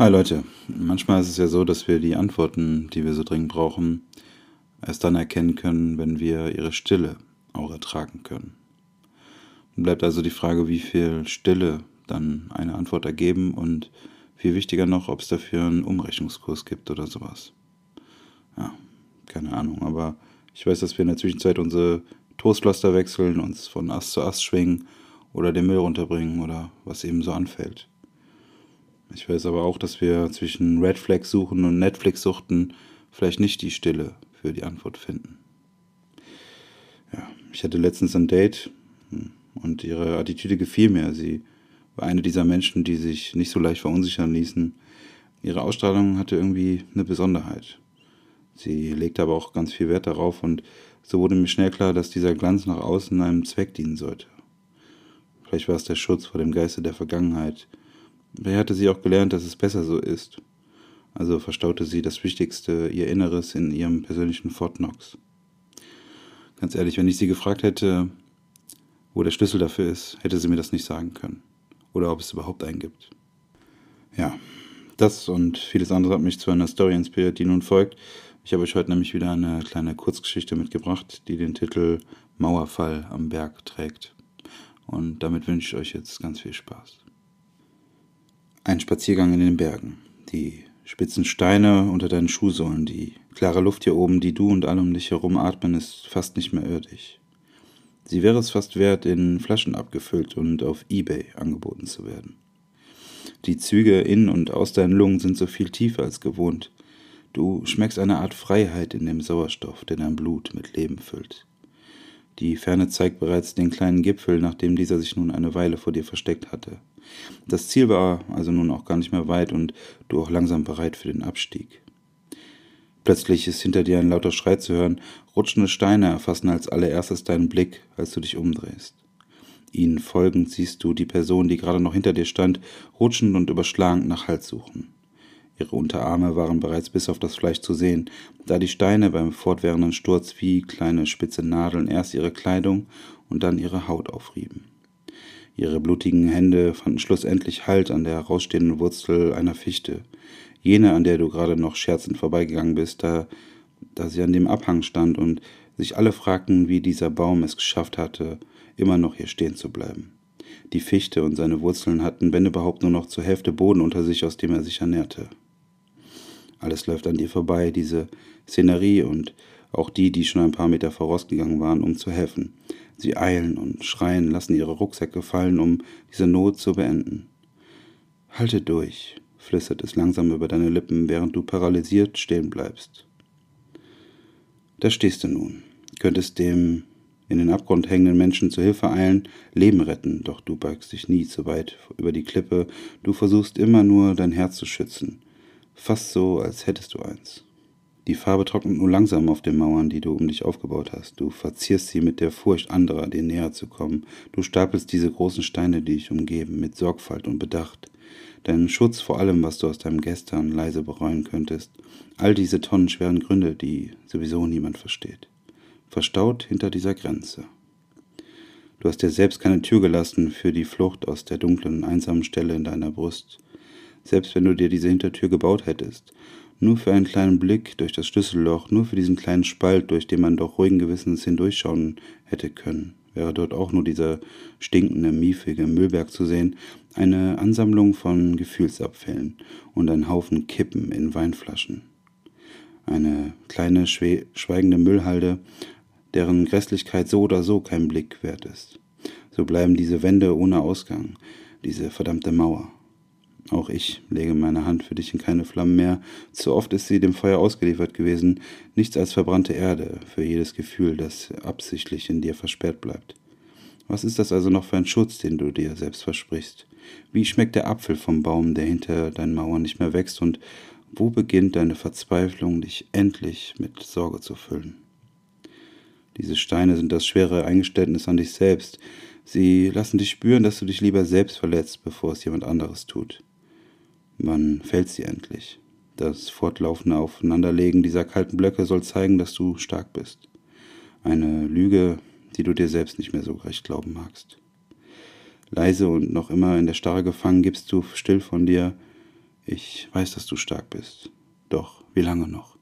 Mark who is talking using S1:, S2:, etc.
S1: Hi Leute, manchmal ist es ja so, dass wir die Antworten, die wir so dringend brauchen, erst dann erkennen können, wenn wir ihre Stille auch ertragen können. Dann bleibt also die Frage, wie viel Stille dann eine Antwort ergeben und viel wichtiger noch, ob es dafür einen Umrechnungskurs gibt oder sowas. Ja, keine Ahnung, aber ich weiß, dass wir in der Zwischenzeit unsere Toastpflaster wechseln, uns von Ast zu Ast schwingen oder den Müll runterbringen oder was eben so anfällt. Ich weiß aber auch, dass wir zwischen Red Flag suchen und Netflix suchten vielleicht nicht die Stille für die Antwort finden. Ja, ich hatte letztens ein Date hm, und ihre Attitüde gefiel mir. Sie war eine dieser Menschen, die sich nicht so leicht verunsichern ließen. Ihre Ausstrahlung hatte irgendwie eine Besonderheit. Sie legte aber auch ganz viel Wert darauf und so wurde mir schnell klar, dass dieser Glanz nach außen einem Zweck dienen sollte. Vielleicht war es der Schutz vor dem Geiste der Vergangenheit, Wer hatte sie auch gelernt, dass es besser so ist. Also verstaute sie das Wichtigste, ihr Inneres, in ihrem persönlichen Fort Knox. Ganz ehrlich, wenn ich sie gefragt hätte, wo der Schlüssel dafür ist, hätte sie mir das nicht sagen können. Oder ob es überhaupt einen gibt. Ja, das und vieles andere hat mich zu einer Story inspiriert, die nun folgt. Ich habe euch heute nämlich wieder eine kleine Kurzgeschichte mitgebracht, die den Titel Mauerfall am Berg trägt. Und damit wünsche ich euch jetzt ganz viel Spaß. Ein Spaziergang in den Bergen. Die spitzen Steine unter deinen Schuhsohlen, die klare Luft hier oben, die du und alle um dich herum atmen, ist fast nicht mehr irdisch. Sie wäre es fast wert, in Flaschen abgefüllt und auf Ebay angeboten zu werden. Die Züge in und aus deinen Lungen sind so viel tiefer als gewohnt. Du schmeckst eine Art Freiheit in dem Sauerstoff, der dein Blut mit Leben füllt. Die Ferne zeigt bereits den kleinen Gipfel, nachdem dieser sich nun eine Weile vor dir versteckt hatte. Das Ziel war also nun auch gar nicht mehr weit und du auch langsam bereit für den Abstieg. Plötzlich ist hinter dir ein lauter Schrei zu hören, rutschende Steine erfassen als allererstes deinen Blick, als du dich umdrehst. Ihnen folgend siehst du die Person, die gerade noch hinter dir stand, rutschend und überschlagend nach Halt suchen. Ihre Unterarme waren bereits bis auf das Fleisch zu sehen, da die Steine beim fortwährenden Sturz wie kleine spitze Nadeln erst ihre Kleidung und dann ihre Haut aufrieben. Ihre blutigen Hände fanden schlussendlich Halt an der herausstehenden Wurzel einer Fichte, jene, an der du gerade noch scherzend vorbeigegangen bist, da, da sie an dem Abhang stand und sich alle fragten, wie dieser Baum es geschafft hatte, immer noch hier stehen zu bleiben. Die Fichte und seine Wurzeln hatten, wenn überhaupt, nur noch zur Hälfte Boden unter sich, aus dem er sich ernährte. Alles läuft an dir vorbei, diese Szenerie und auch die, die schon ein paar Meter vorausgegangen waren, um zu helfen. Sie eilen und schreien, lassen ihre Rucksäcke fallen, um diese Not zu beenden. Halte durch, flüstert es langsam über deine Lippen, während du paralysiert stehen bleibst. Da stehst du nun, könntest dem in den Abgrund hängenden Menschen zu Hilfe eilen, Leben retten, doch du beugst dich nie zu weit über die Klippe, du versuchst immer nur dein Herz zu schützen, fast so, als hättest du eins. Die Farbe trocknet nur langsam auf den Mauern, die du um dich aufgebaut hast. Du verzierst sie mit der Furcht anderer, dir näher zu kommen. Du stapelst diese großen Steine, die dich umgeben, mit Sorgfalt und Bedacht. Deinen Schutz vor allem, was du aus deinem Gestern leise bereuen könntest. All diese tonnenschweren Gründe, die sowieso niemand versteht. Verstaut hinter dieser Grenze. Du hast dir selbst keine Tür gelassen für die Flucht aus der dunklen, einsamen Stelle in deiner Brust. Selbst wenn du dir diese Hintertür gebaut hättest, nur für einen kleinen Blick durch das Schlüsselloch, nur für diesen kleinen Spalt, durch den man doch ruhigen Gewissens hindurchschauen hätte können, wäre dort auch nur dieser stinkende, miefige Müllberg zu sehen, eine Ansammlung von Gefühlsabfällen und ein Haufen Kippen in Weinflaschen. Eine kleine, schweigende Müllhalde, deren Grässlichkeit so oder so kein Blick wert ist. So bleiben diese Wände ohne Ausgang, diese verdammte Mauer. Auch ich lege meine Hand für dich in keine Flammen mehr. Zu oft ist sie dem Feuer ausgeliefert gewesen, nichts als verbrannte Erde für jedes Gefühl, das absichtlich in dir versperrt bleibt. Was ist das also noch für ein Schutz, den du dir selbst versprichst? Wie schmeckt der Apfel vom Baum, der hinter deinen Mauern nicht mehr wächst, und wo beginnt deine Verzweiflung, dich endlich mit Sorge zu füllen? Diese Steine sind das schwere Eingeständnis an dich selbst. Sie lassen dich spüren, dass du dich lieber selbst verletzt, bevor es jemand anderes tut. Wann fällt sie endlich? Das fortlaufende Aufeinanderlegen dieser kalten Blöcke soll zeigen, dass du stark bist. Eine Lüge, die du dir selbst nicht mehr so recht glauben magst. Leise und noch immer in der Starre gefangen gibst du still von dir, Ich weiß, dass du stark bist. Doch wie lange noch?